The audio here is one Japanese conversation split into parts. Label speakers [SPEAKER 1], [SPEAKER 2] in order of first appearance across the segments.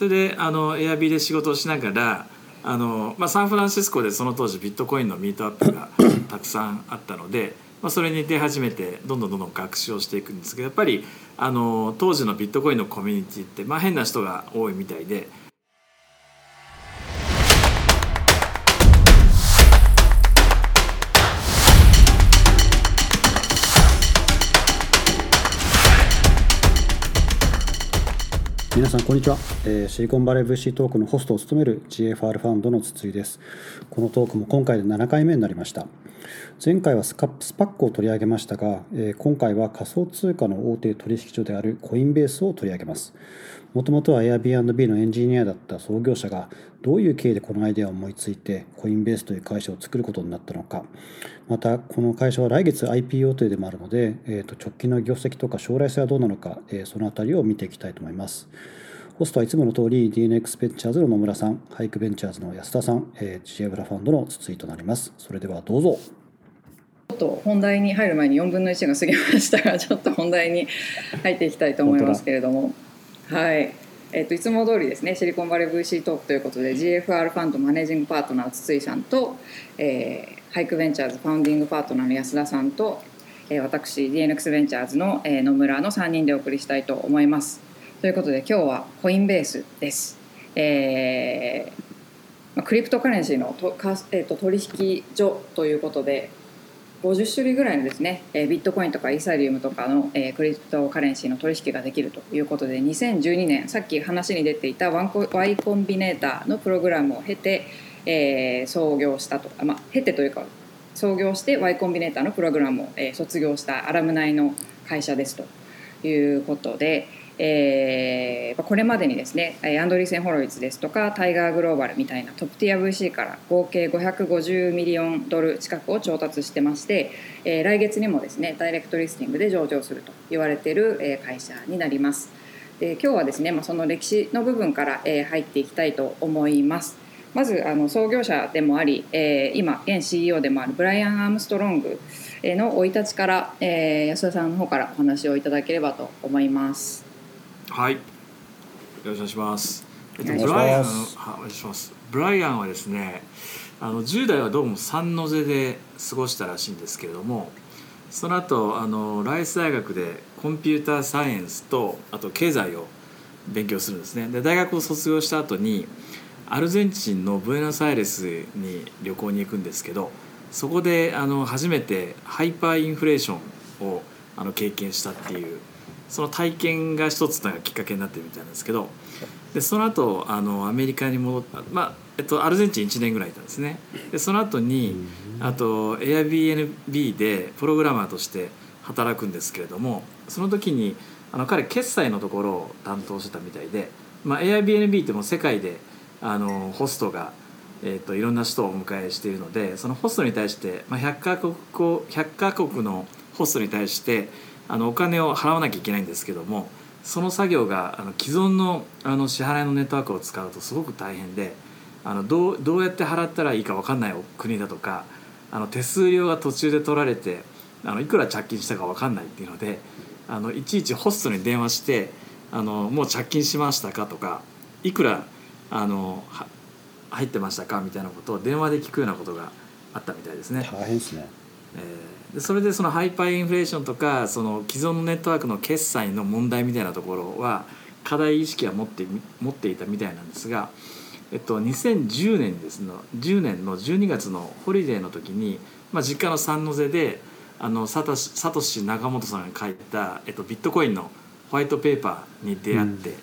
[SPEAKER 1] それであのエアビーで仕事をしながらあの、まあ、サンフランシスコでその当時ビットコインのミートアップが たくさんあったので、まあ、それに出始めてどんどんどんどん学習をしていくんですけどやっぱりあの当時のビットコインのコミュニティって、まあ、変な人が多いみたいで。
[SPEAKER 2] 皆さんこんにちは、えー、シリコンバレー VC トークのホストを務める GFR ファンドの筒井です。このトークも今回で7回目になりました。前回はスカスパックを取り上げましたが、え、今回は仮想通貨の大手取引所であるコインベースを取り上げますもともとは Airbnb のエンジニアだった創業者がどういう経緯でこのアイデアを思いついてコインベースという会社を作ることになったのかまたこの会社は来月 IPO というでもあるので、えー、と直近の業績とか将来性はどうなのか、え、そのあたりを見ていきたいと思いますホストはいつもの通り DNX ベンチャーズの野村さん、ハイクベンチャーズの安田さん、えー、 GFR Fund の筒井となります。それではどうぞ。
[SPEAKER 3] ちょっと本題に入る前に4分の1が過ぎましたが、ちょっと本題に入っていきたいと思いますけれども、はい。えー、といつも通りですねシリコンバレー VC トークということで GFR ファンドマネージングパートナー筒井さんと、えー、 HIKE Ventures Founding Partner の安田さんと、えー、私 DNX ベンチャーズの、えー、野村の3人でお送りしたいと思います。ということで今日はコインベースです。えー、クリプトカレンシーのとか、えー、と取引所ということで50種類ぐらいのですねえビットコインとかイーサリウムとかのえクリプトカレンシーの取引ができるということで2012年さっき話に出ていた Y コンビネーターのプログラムを経て、えー、創業したとまあ経てというか創業して Y コンビネーターのプログラムを、えー、卒業したアラムナイの会社ですということで、えー、これまでにですねアンドリーセン・ホロイツですとかタイガーグローバルみたいなトップティア VC から合計550ミリオンドル近くを調達してまして、えー、来月にもですねダイレクトリスティングで上場すると言われている、え会社になります。で今日はですね、まあ、その歴史の部分から、え入っていきたいと思います。まずあの創業者でもあり、えー、今現 CEO でもあるブライアン・アームストロングの生い立ちから、えー、安田さんの方からお話をいただければと思います。
[SPEAKER 1] はい。よろしくお願いします。えっと、ブライアンはお願いします。ブライアンはですねあの10代はどうも三ノ瀬で過ごしたらしいんですけれどもその後あのライス大学でコンピューターサイエンスとあと経済を勉強するんですね。で大学を卒業した後にアルゼンチンのブエノスアイレスに旅行に行くんですけどそこであの初めてハイパーインフレーションをあの経験したっていうその体験が一つのきっかけになってるみたいなんですけどでその後あのアメリカに戻った。まあえっと、アルゼンチン1年ぐらいいたんですね。でその後にあと Airbnb でプログラマーとして働くんですけれどもその時にあの彼決済のところを担当してたみたいで、まあ、Airbnb ってもう世界であのホストが、えーと、いろんな人をお迎えしているのでそのホストに対して、まあ、100カ国100カ国のホストに対してあのお金を払わなきゃいけないんですけどもその作業があの既存のあの支払いのネットワークを使うとすごく大変であのどうどうやって払ったらいいか分かんない国だとかあの手数料が途中で取られてあのいくら着金したか分かんないっていうのであのいちいちホストに電話してあの「もう着金しましたか?」とか「いくらあの入ってましたか?」みたいなことを電話で聞くようなことがあったみたいですね。
[SPEAKER 2] 大変ですね、
[SPEAKER 1] えーでそれでそのハイパーインフレーションとかその既存のネットワークの決済の問題みたいなところは課題意識は持って持っていたみたいなんですが、えっと、2010年ですの10年の12月のホリデーの時に、まあ、実家のサンノゼであのサトシサトシ仲本さんが書いた、えっと、ビットコインのホワイトペーパーに出会って、うん、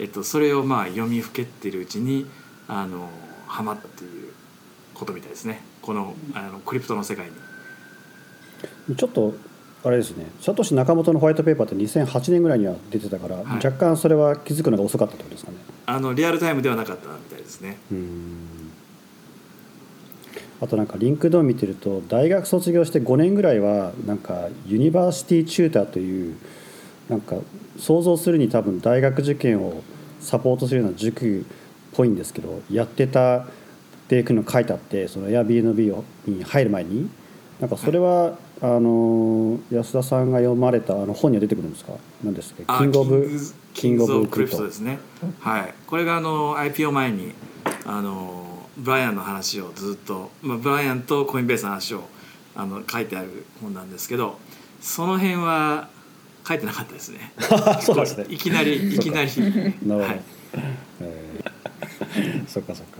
[SPEAKER 1] えっと、それをまあ読みふけってるうちにあのハマったっていうことみたいですねこのあのクリプトの世界に。
[SPEAKER 2] ちょっとあれですね。サトシ仲本のホワイトペーパーって2008年ぐらいには出てたから、はい、若干それは気づくのが遅かったってことですかね。
[SPEAKER 1] あのリアルタイムではなかったみたいですね。
[SPEAKER 2] あとなんか LinkedIn 見てると大学卒業して5年ぐらいはなんか University Tutor というなんか想像するに多分大学受験をサポートするような塾っぽいんですけどやってたっていうの書いてあってその Airbnb に入る前に。なんかそれはあの安田さんが読まれたあの本には出てくるんですか？何ですか
[SPEAKER 1] King of King of Crypto ですね。はい。これがあの IPO 前にあのブライアンの話をずっと、まあ、ブライアンとコインベースの話をあの書いてある本なんですけどその辺は書いてなかったですね。
[SPEAKER 2] そうですね。
[SPEAKER 1] いきなりいきなり。
[SPEAKER 2] なるほど、
[SPEAKER 1] はい。
[SPEAKER 2] えー。そっかそっか。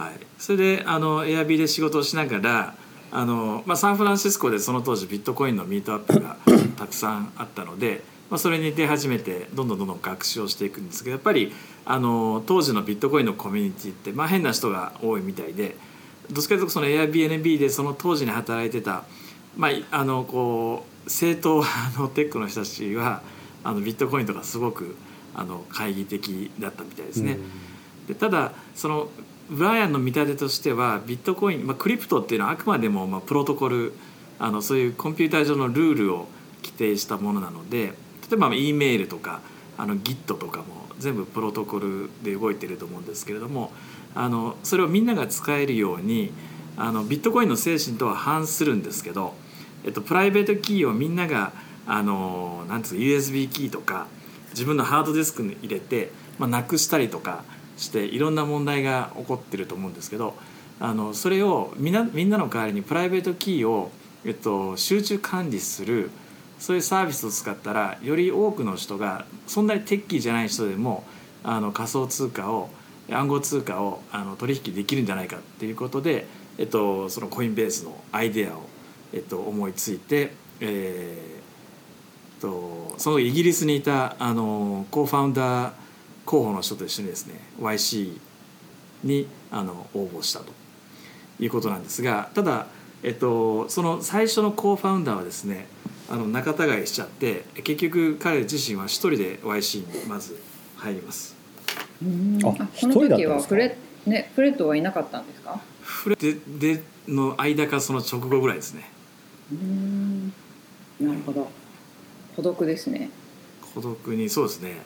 [SPEAKER 1] はい、それであのエアビーで仕事をしながらあの、まあ、サンフランシスコでその当時ビットコインのミートアップが たくさんあったので、まあ、それに出始めてどんどんどんどん学習をしていくんですけどやっぱりあの当時のビットコインのコミュニティって、まあ、変な人が多いみたいでどっちかというとその Airbnb でその当時に働いてた、まあ、あのこう正統派のテックの人たちはあのビットコインとかすごくあの懐疑的だったみたいですね。でただそのブライアンの見立てとしてはビットコイン、まあ、クリプトっていうのはあくまでもまあプロトコルあのそういうコンピューター上のルールを規定したものなので例えば E メールとかあの Git とかも全部プロトコルで動いてると思うんですけれどもあのそれをみんなが使えるようにあのビットコインの精神とは反するんですけど、えっと、 private key をみんながあのなんつう USB キーとか自分のハードディスクに入れて、まあ、なくしたりとかしていろんな問題が起こってると思うんですけどあのそれをみんなみんなの代わりに private key を、えっと、集中管理するそういうサービスを使ったらより多くの人がそんなに techy じゃない人でもあの仮想通貨を暗号通貨をあの取引できるんじゃないかっていうことで、えっと、そのコインベースのアイデアを、えっと、思いついて、えー、とそのイギリスにいたあの co-founder候補の人と一緒にですね YC にあの応募したということなんですがただ、えっと、その最初のコーファウンダーはですねあの仲違いしちゃって結局彼自身は一人で YC にまず入ります。
[SPEAKER 2] あ
[SPEAKER 3] うん。あこの時はフレ,、ね、フレットはいなかったんですか？
[SPEAKER 1] フレででの間かその直後ぐらいですね。
[SPEAKER 3] うん。なるほど。孤独ですね。
[SPEAKER 1] 孤独にそうですね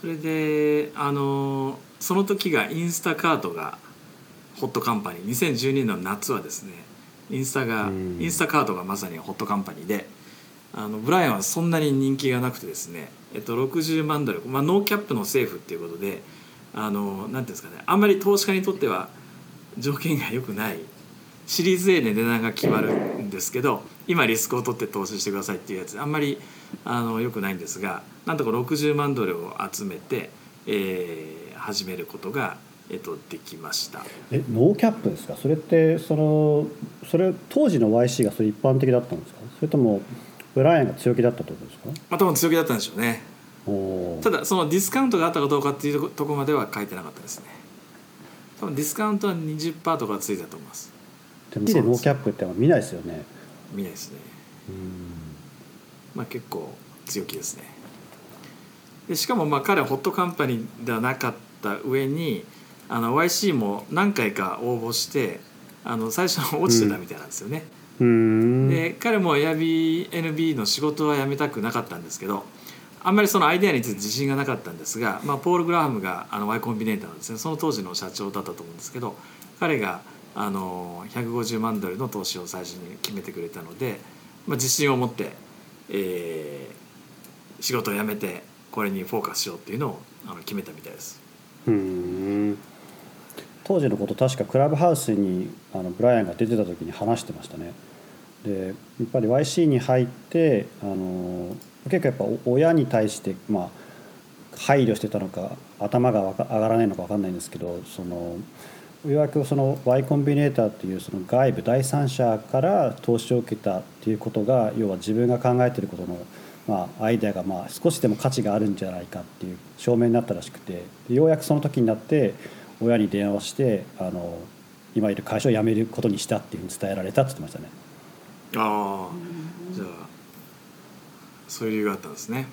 [SPEAKER 1] それであのその時がインスタカートがホットカンパニー。2012年の夏はですねインスタが
[SPEAKER 2] うん。
[SPEAKER 1] インスタカートがまさにホットカンパニーであのブライアンはそんなに人気がなくてですね、えっと、60万ドル、まあ、ノーキャップの政府っていうことであのなんていうんですかねあんまり投資家にとっては条件が良くないシリーズ A で値段が決まるんですけど今リスクを取って投資してくださいっていうやつ。あんまりあの良くないんですがなんとか60万ドルを集めて、えー始めることが、えっと、できました。
[SPEAKER 2] えノーキャップですか？それってそのそれ当時の YC がそれ一般的だったんですか？それともブライアンが強気だったってことですか？
[SPEAKER 1] まあ、多分強気だったんでしょうね。ただそのディスカウントがあったかどうかっていうところまでは書いてなかったですね。多分ディスカウントは20%とかついたと思います
[SPEAKER 2] でもでノーキャップって見ないですよね。
[SPEAKER 1] 見ないですね。
[SPEAKER 2] うん。
[SPEAKER 1] まあ結構強気ですね。でしかもまあ彼はホットカンパニーではなかった上にあの YC も何回か応募してあの最初は落ちてたみたいなんですよね、
[SPEAKER 2] うーん。
[SPEAKER 1] で彼も Airbnb の仕事は辞めたくなかったんですけどあんまりそのアイデアについて自信がなかったんですが、まあ、ポール・グラハムがあの Y コンビネーターなんですね。その当時の社長だったと思うんですけど彼があの150万ドルの投資を最初に決めてくれたので、まあ、自信を持って、えー仕事を辞めてこれにフォーカスしようっていうのをあの決めたみたいです。
[SPEAKER 2] うん当時のこと確かクラブハウスにあのブライアンが出てた時に話してましたねでやっぱり YC に入ってあの結構やっぱ親に対してまあ配慮してたのか頭が上がらないのか分かんないんですけどそのようやくその Y コンビネーターっていうその外部第三者から投資を受けたっていうことが要は自分が考えてることの、まあ、アイデアがまあ少しでも価値があるんじゃないかっていう証明になったらしくてでようやくその時になって親に電話してあの今いる会社を辞めることにしたっていうふうに伝えられたって言ってましたね。
[SPEAKER 1] ああじゃあそういう理由があったんですね。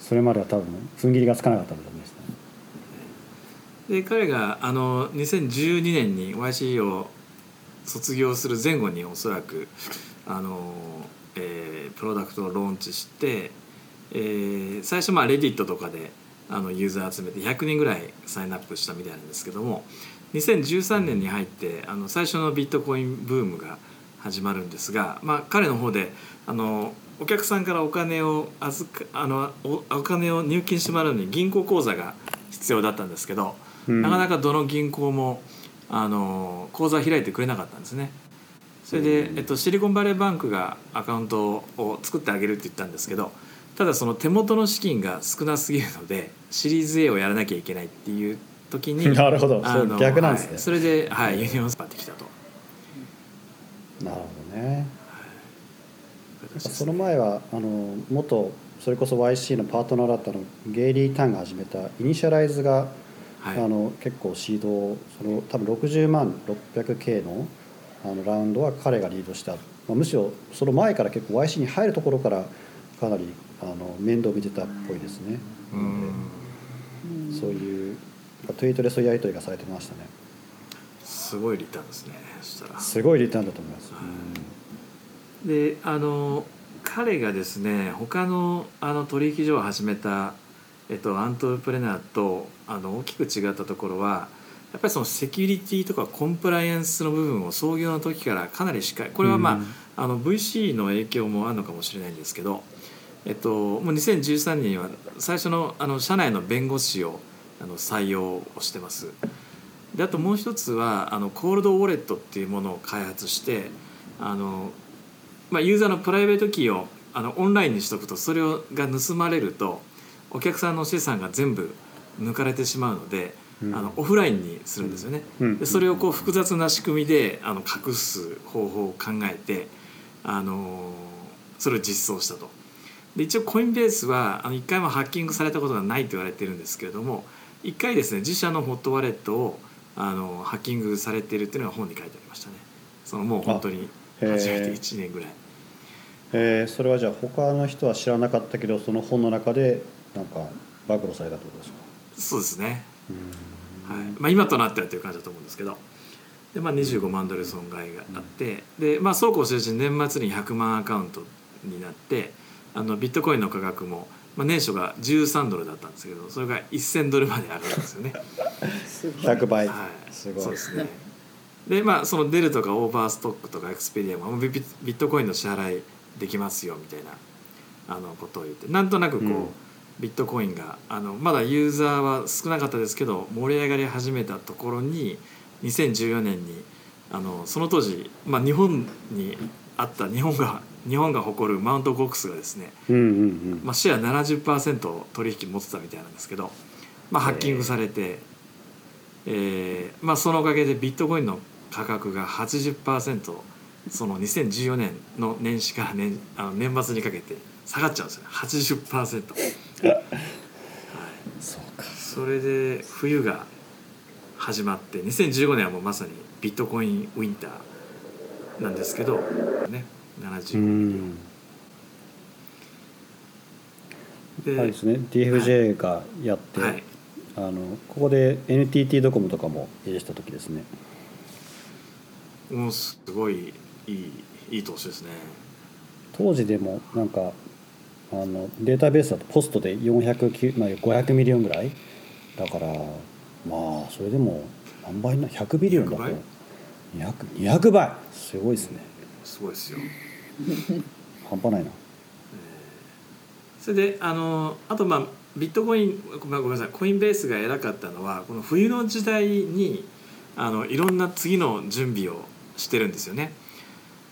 [SPEAKER 2] それまでは多分踏ん切りがつかなかったんだと思いますね。
[SPEAKER 1] で彼があの2012年に YC を卒業する前後におそらくあの、えープロダクトをローンチして、えー最初まあレディットとかであのユーザー集めて100人ぐらいサインアップしたみたいなんですけども2013年に入ってあの最初のビットコインブームが始まるんですが、まあ、彼の方であのお客さんからお金を預かあのお金を入金してもらうのに銀行口座が必要だったんですけど、なかなかどの銀行もあの口座を開いてくれなかったんですね。それで、えっと、シリコンバレーバンクがアカウントを作ってあげるって言ったんですけどただその手元の資金が少なすぎるのでシリーズ A をやらなきゃいけないっていう時に
[SPEAKER 2] なるほど。逆なんですね。
[SPEAKER 1] はい。それで、はい、ユニオンスクエアがきたと。
[SPEAKER 2] なるほどね。その前はあの元それこそ YC のパートナーだったのゲイリー・タンが始めたイニシャライズドが、
[SPEAKER 1] はい。
[SPEAKER 2] あの結構シードその多分60万 600K のあのラウンドは彼がリードした、まあ、むしろその前から結構 YC に入るところからかなりあの面倒見てたっぽいですね、
[SPEAKER 1] うん。
[SPEAKER 2] そういうトゥイートでそういうやり取りがされてましたね。
[SPEAKER 1] すごいリターンですねそしたら。
[SPEAKER 2] すごいリターンだと思います、
[SPEAKER 1] であの彼がですね他のあの取引所を始めた、えっと、アントレプレナーとあの大きく違ったところはやっぱりそのセキュリティとかコンプライアンスの部分を創業の時からかなりしっかりこれはまあ,、
[SPEAKER 2] うん
[SPEAKER 1] あの VC の影響もあるのかもしれないんですけど、えっと、もう2013年には最初のあの社内の弁護士をあの採用をしてます。であともう一つはあのコールドウォレットっていうものを開発してあの、まあ、ユーザーの private key をあのオンラインにしとくとそれをが盗まれるとお客さんの資産が全部抜かれてしまうので、
[SPEAKER 2] うん。
[SPEAKER 1] あのオフラインにするんですよね。
[SPEAKER 2] うん。
[SPEAKER 1] でそれをこう複雑な仕組みであの隠す方法を考えて、あのそれを実装したと。で一応コインベースはあの1回もハッキングされたことがないと言われてるんですけれども1回ですね自社のホットワレットをあのハッキングされているっていうのが本に書いてありましたね。そのもう本当に初めて1年ぐらい。
[SPEAKER 2] えー。それはじゃあ他の人は知らなかったけどその本の中でなんか暴露されたってことですか？
[SPEAKER 1] そうですね、はい。まあ、今となってはという感じだと思うんですけど。で、まあ、25万ドル損害があってで、まあ、そうこうしてるうちに年末に100万アカウントになってあのビットコインの価格も、まあ、年初が13ドルだったんですけどそれが1000ドルまで上がるんですよね。
[SPEAKER 3] すごい
[SPEAKER 2] 100倍、
[SPEAKER 1] はい、
[SPEAKER 2] すごい。
[SPEAKER 1] そうですね。でまあそのデルとかオーバーストックとかエクスペリアもビットコインの支払いできますよみたいなあのことを言ってなんとなくこう、
[SPEAKER 2] うん
[SPEAKER 1] ビットコインがあのまだユーザーは少なかったですけど盛り上がり始めたところに2014年にあのその当時、まあ、日本にあった日本が 日本が誇るマウントコックスがですね、
[SPEAKER 2] うんうんうん。
[SPEAKER 1] まあ、シェア70%取引持ってたみたいなんですけど、まあ、ハッキングされて、えーまあ、そのおかげでビットコインの価格が80%その2014年の年始から年あの年末にかけて下がっちゃうんですよね。80%。
[SPEAKER 2] そうか。
[SPEAKER 1] それで冬が始まって2015年はもうまさにビットコインウィンターなんですけどね
[SPEAKER 2] う
[SPEAKER 1] 70
[SPEAKER 2] ん。
[SPEAKER 1] で、
[SPEAKER 2] あれですね。DFJ がやって、
[SPEAKER 1] はい、
[SPEAKER 2] あのここで NTT ドコモとかも入れした時ですね。
[SPEAKER 1] もうすごいいいいい投資ですね。
[SPEAKER 2] 当時でもなんかあのデータベースだと post で409、まあ、500 million ぐらい。だからまあそれでも何倍な？100 billion だと。
[SPEAKER 1] 100
[SPEAKER 2] 200, 200倍！すごいですね。
[SPEAKER 1] すごいですよ。
[SPEAKER 2] 半端ないな
[SPEAKER 1] それであのあとまあビットコインごめんごめんなさい。コインベースが偉かったのはこの冬の時代にあのいろんな次の準備をしてるんですよね。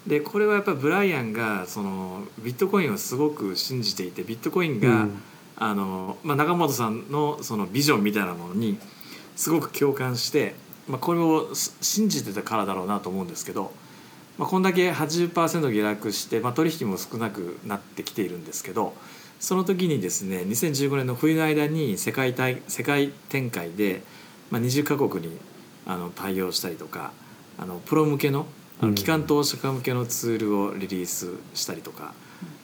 [SPEAKER 1] でこれはやっぱりブライアンがそのビットコインをすごく信じていてビットコインが、
[SPEAKER 2] うん。
[SPEAKER 1] あのまあ、中本さんのそのビジョンみたいなものにすごく共感して、まあ、これをす信じてたからだろうなと思うんですけど、まあ、こんだけ80%下落して、まあ、取引も少なくなってきているんですけどその時にですね2015年の冬の間に世界大世界展開で、まあ、20カ国にあの対応したりとかあのプロ向けのあ
[SPEAKER 2] うん。
[SPEAKER 1] の機関投資家向けのツールをリリースしたりとか、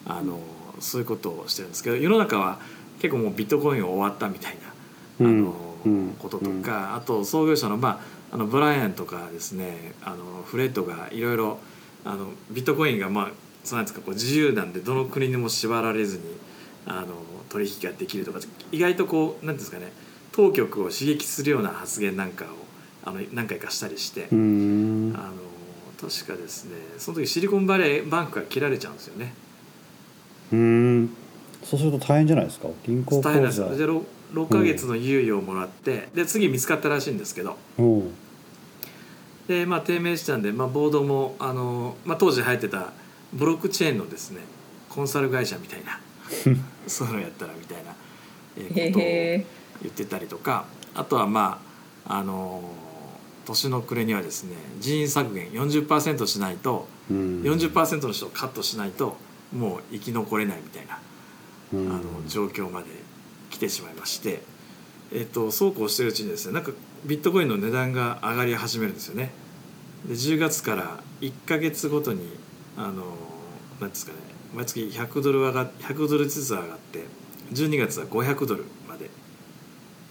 [SPEAKER 1] あのそういうことをしてるんですけど世の中は結構もうビットコイン終わったみたいな、あの
[SPEAKER 2] うん。
[SPEAKER 1] こととか、あと創業者の,、まあ、あのブライアンとかですねあのフレッドがいろいろあのビットコインがまあそうなんですかこう自由なんでどの国にも縛られずにあの取引ができるとか意外とこうなんていうんですかね当局を刺激するような発言なんかをあの何回かしたりして、
[SPEAKER 2] うん。
[SPEAKER 1] あの確かですね。その時シリコンバレーバンクが切られちゃうんですよね。
[SPEAKER 2] うん。そうすると大変じゃないですか？銀行口
[SPEAKER 1] 大変なんです
[SPEAKER 2] 座
[SPEAKER 1] よ。で 6, 6ヶ月の猶予をもらってで次見つかったらしいんですけど。
[SPEAKER 2] おう。
[SPEAKER 1] で、まあ、低迷したんで、まあ、ボードもあの、まあ、当時流行ってたブロックチェーンのですねコンサル会社みたいな そういうのやったらみたいな、えーことを
[SPEAKER 3] へ
[SPEAKER 1] 言ってたりとかあとはまああの年の暮れにはですね人員削減40%しないと
[SPEAKER 2] うん
[SPEAKER 1] 40%の人をカットしないともう生き残れないみたいな
[SPEAKER 2] うん
[SPEAKER 1] あの状況まで来てしまいまして、えっとそうこうしてるうちにですねなんかビットコインの値段が上がり始めるんですよね。で10月から1か月ごとにあのなんですかね毎月100ドル上が100ドルずつ上がって12月は500ドルまで、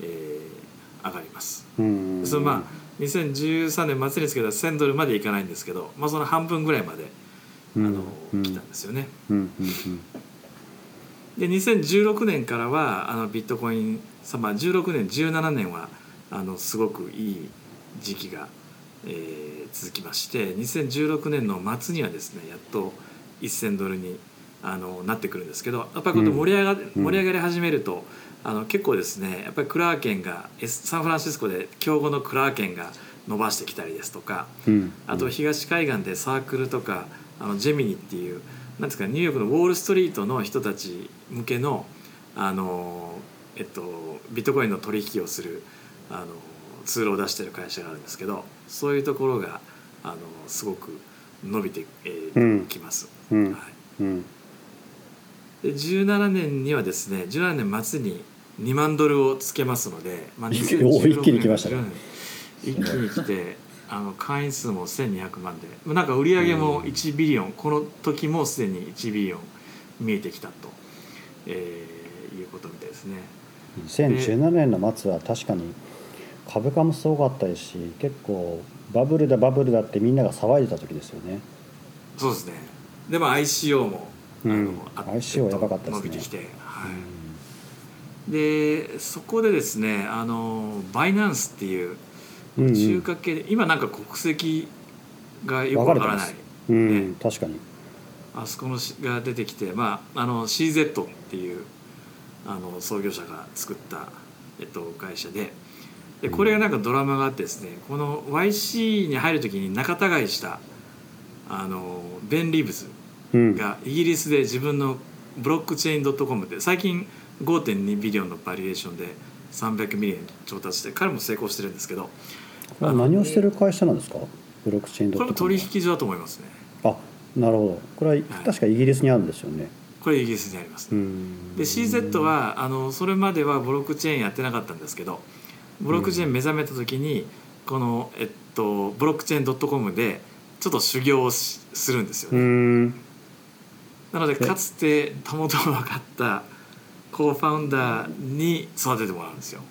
[SPEAKER 1] えー上がります。
[SPEAKER 2] うん
[SPEAKER 1] そのまあ2013年末につけた1000ドルまでいかないんですけど、まあ、その半分ぐらいまであの、
[SPEAKER 2] うん。
[SPEAKER 1] 来たんですよね。
[SPEAKER 2] うんうん
[SPEAKER 1] で2016年からはあのビットコインさ、まあ、16年17年はあのすごくいい時期が、えー続きまして2016年の末にはですねやっと1000ドルにあのなってくるんですけどやっぱり盛り上が,、盛り上がり始めるとあの結構ですねやっぱりクラーケンがサンフランシスコで競合のクラーケンが伸ばしてきたりですとか
[SPEAKER 2] うん。うん
[SPEAKER 1] あと東海岸でサークルとかあのジェミニっていうなんですかニューヨークのウォール・ストリートの人たち向けのあの、えっと、ビットコインの取引をするあのツールを出してる会社があるんですけどそういうところがあのすごく伸びてき、えきます。
[SPEAKER 2] うん。
[SPEAKER 1] はい。
[SPEAKER 2] うん。
[SPEAKER 1] で17年にはですね17年末に2万ドルをつけますので、まあ、
[SPEAKER 2] お一気に来ましたね。
[SPEAKER 1] うん。一気に来てあの会員数も1200万で。なんか売り上げも1ビリオン、この時もすでに1ビリオン見えてきたと、えーいうことみたいですね。
[SPEAKER 2] 2017年の末は確かに株価もすごかったですし結構バブルだバブルだってみんなが騒いでた時ですよね。
[SPEAKER 1] そうですね。でも ICO も、
[SPEAKER 2] うん。
[SPEAKER 1] あの
[SPEAKER 2] ICO やばかったですね。
[SPEAKER 1] 伸びてきて、はいでそこでですねあのバイナンスっていう
[SPEAKER 2] うんうん。
[SPEAKER 1] 中華系で、今なんか国籍がよくわからない。
[SPEAKER 2] うん、
[SPEAKER 1] ね。
[SPEAKER 2] 確かに。
[SPEAKER 1] あそこのしが出てきて、まあ、あの CZ っていうあの創業者が作った、えっと、会社で。でこれがなんかドラマがあってですねこの YC に入る時に仲違いしたあのベン・リーブス
[SPEAKER 2] うん。
[SPEAKER 1] がイギリスで自分のブロックチェーン .com で最近5.2 billion の valuation で300 million 調達して彼も成功してるんですけど
[SPEAKER 2] これは何をしてる会社なんですか？ブロックチェーン
[SPEAKER 1] これも取引所だと思いますね。
[SPEAKER 2] あなるほど。これは確かイギリスにあるんですよね。
[SPEAKER 1] これイギリスにあります。ね
[SPEAKER 2] うん。
[SPEAKER 1] で CZ はあのそれまではブロックチェーンやってなかったんですけどブロックチェーン目覚めた時にこの、えっと、ブロックチェーン .com でちょっと修行をしするんですよ
[SPEAKER 2] う
[SPEAKER 1] ね、
[SPEAKER 2] ん。
[SPEAKER 1] なのでかつてたもとも分かったコーファウンダーに育ててもらうんですよ。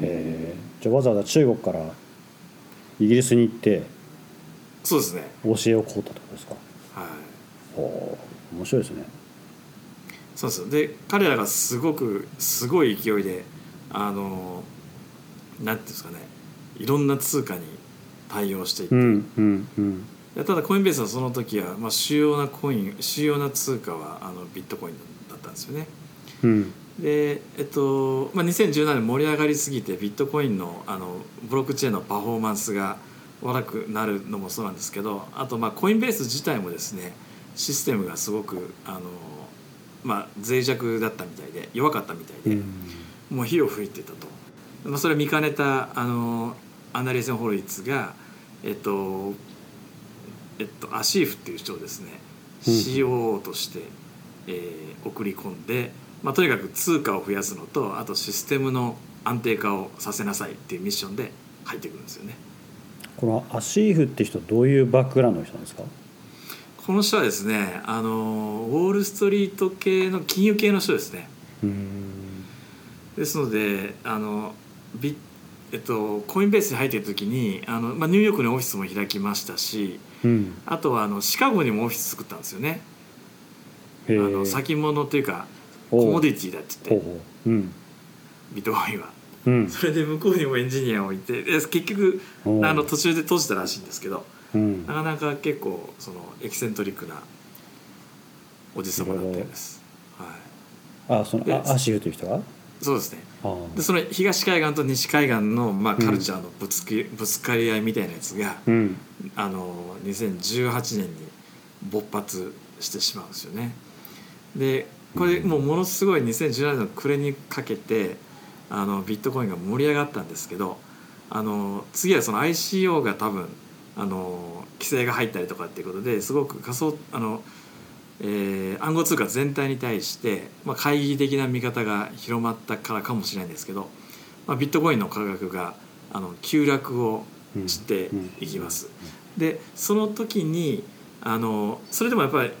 [SPEAKER 2] えーじゃあわざわざ中国からイギリスに行って
[SPEAKER 1] そうですね。
[SPEAKER 2] 教えを請うたってことですか？
[SPEAKER 1] はい。
[SPEAKER 2] ほう面白いですね。
[SPEAKER 1] そうです。で彼らがすごくすごい勢いであのなんていうんですかね。いろんな通貨に対応していって、
[SPEAKER 2] うんうんうん。
[SPEAKER 1] ただコインベースはその時は、まあ、主要なコイン主要な通貨はあのビットコインだったんですよね
[SPEAKER 2] うん。
[SPEAKER 1] でえっと、まあ、2017年盛り上がりすぎてビットコインのあのブロックチェーンのパフォーマンスが悪くなるのもそうなんですけどあとまあコインベース自体もですねシステムがすごくあの、まあ、脆弱だったみたいで弱かったみたいで、もう火を吹いてたと、まあ、それを見かねたあのアナリーセン・ホロイツがえっとえっとアシーフっていう人をですね
[SPEAKER 2] うん。
[SPEAKER 1] COO として、えー送り込んで、まあ、とにかく通貨を増やすのとあとシステムの安定化をさせなさいっていうミッションで入ってくるんですよね。
[SPEAKER 2] このアシーフって人どういうバックグラウンドの人なんですか？
[SPEAKER 1] この人はですねあのウォール・ストリート系の金融系の人ですね。
[SPEAKER 2] うん。
[SPEAKER 1] ですのであのビえっと、コインベースに入っている時にあの、まあ、ニューヨークにオフィスも開きましたし
[SPEAKER 2] うん。
[SPEAKER 1] あとはあのシカゴにもオフィス作ったんですよね。あの先物というかコモディティだって言って。
[SPEAKER 2] ほうほう。うん。
[SPEAKER 1] ビットコインは。
[SPEAKER 2] うん。
[SPEAKER 1] それで向こうにもエンジニアを置いてで結局あの途中で閉じたらしいんですけど
[SPEAKER 2] うん。
[SPEAKER 1] なかなか結構そのエキセントリックなおじさまだったようです、はい、
[SPEAKER 2] あそのアシューという人が？
[SPEAKER 1] そうですね。
[SPEAKER 2] あ
[SPEAKER 1] でその東海岸と西海岸の、まあ、カルチャーのぶつき、ぶつかり合いみたいなやつが
[SPEAKER 2] うん。
[SPEAKER 1] あの2018年に勃発してしまうんですよね。でこれもうものすごい2017年の暮れにかけてあのビットコインが盛り上がったんですけどあの次はその ICO が多分あの規制が入ったりとかっていうことですごく仮想あの、えー暗号通貨全体に対して、まあ、懐疑的な見方が広まったからかもしれないんですけど、まあ、ビットコインの価格があの急落をしていきます。でその時にあのそれでもやっぱり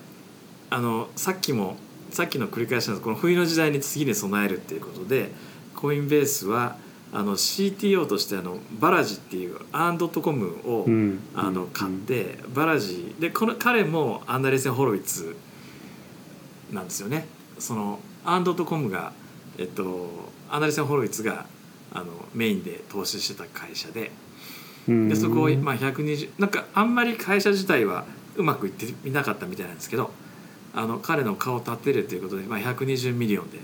[SPEAKER 1] あのさっきもさっきの繰り返しなんですこの冬の時代に次に備えるっていうことでコインベースはあの CTO としてあのバラジっていうアーンドットコムを、
[SPEAKER 2] うん。
[SPEAKER 1] あの買って、バラジでこの彼もアンダレセン・ホロウィッツなんですよね。そのアーンドットコムが、えっと、アンダレセン・ホロウィッツがあのメインで投資してた会社で。
[SPEAKER 2] うん。
[SPEAKER 1] でそこを、まあ、120なんかあんまり会社自体はうまくいっていなかったみたいなんですけどあの彼の顔を立てるということで、まあ、120 million で。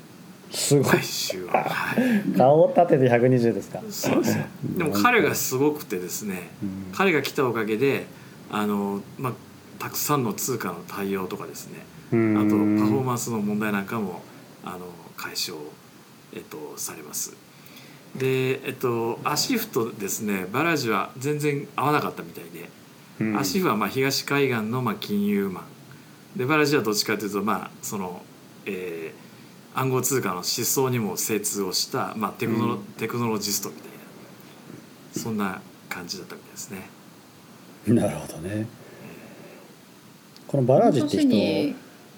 [SPEAKER 1] す
[SPEAKER 2] ごい。
[SPEAKER 1] は。い、
[SPEAKER 2] 顔を立てて120ですか？
[SPEAKER 1] そうですね。でも彼がすごくてですね
[SPEAKER 2] うん。
[SPEAKER 1] 彼が来たおかげであの、まあ、たくさんの通貨の対応とかですね。
[SPEAKER 2] うん。
[SPEAKER 1] あとパフォーマンスの問題なんかもあの解消、えっと、されます。で、えっと、アシフとですねバラジは全然合わなかったみたいで、
[SPEAKER 2] うん。
[SPEAKER 1] アシフはまあ東海岸のまあ金融マンでバラジはどっちかというとまあその、えー暗号通貨の思想にも精通をした、まあ、テクノロ、
[SPEAKER 2] うん。
[SPEAKER 1] テクノロジストみたいなそんな感じだったみたいですね。
[SPEAKER 2] なるほどね。このバラージって
[SPEAKER 3] この年に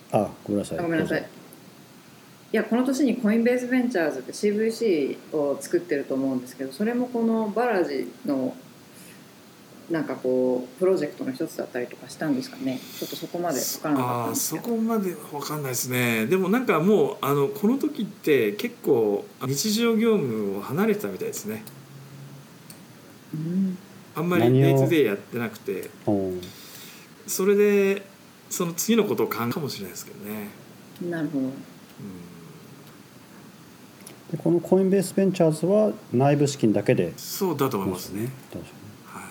[SPEAKER 2] 人あごめんなさい。
[SPEAKER 3] あごめんなさい。いやこの年にコインベースベンチャーズって CVC を作ってると思うんですけどそれもこのバラジのなんかこうプロジェクトの一つだったりとかしたんですかね？ちょっとそこまで分からなかったんですけど。
[SPEAKER 1] そこまでわかんないですね。でもなんかもうあのこの時って結構日常業務を離れてたみたいですね。
[SPEAKER 3] うん。
[SPEAKER 1] あんまり
[SPEAKER 2] 何を？
[SPEAKER 1] day-to-day やってなくて。
[SPEAKER 2] お
[SPEAKER 1] それでその次のことを考えるかもしれないですけどね、
[SPEAKER 3] なるほど。
[SPEAKER 1] うん、
[SPEAKER 2] でこのコインベースベンチャーズは内部資金だけで？
[SPEAKER 1] そうだと思いますね
[SPEAKER 2] 確か
[SPEAKER 1] はい、は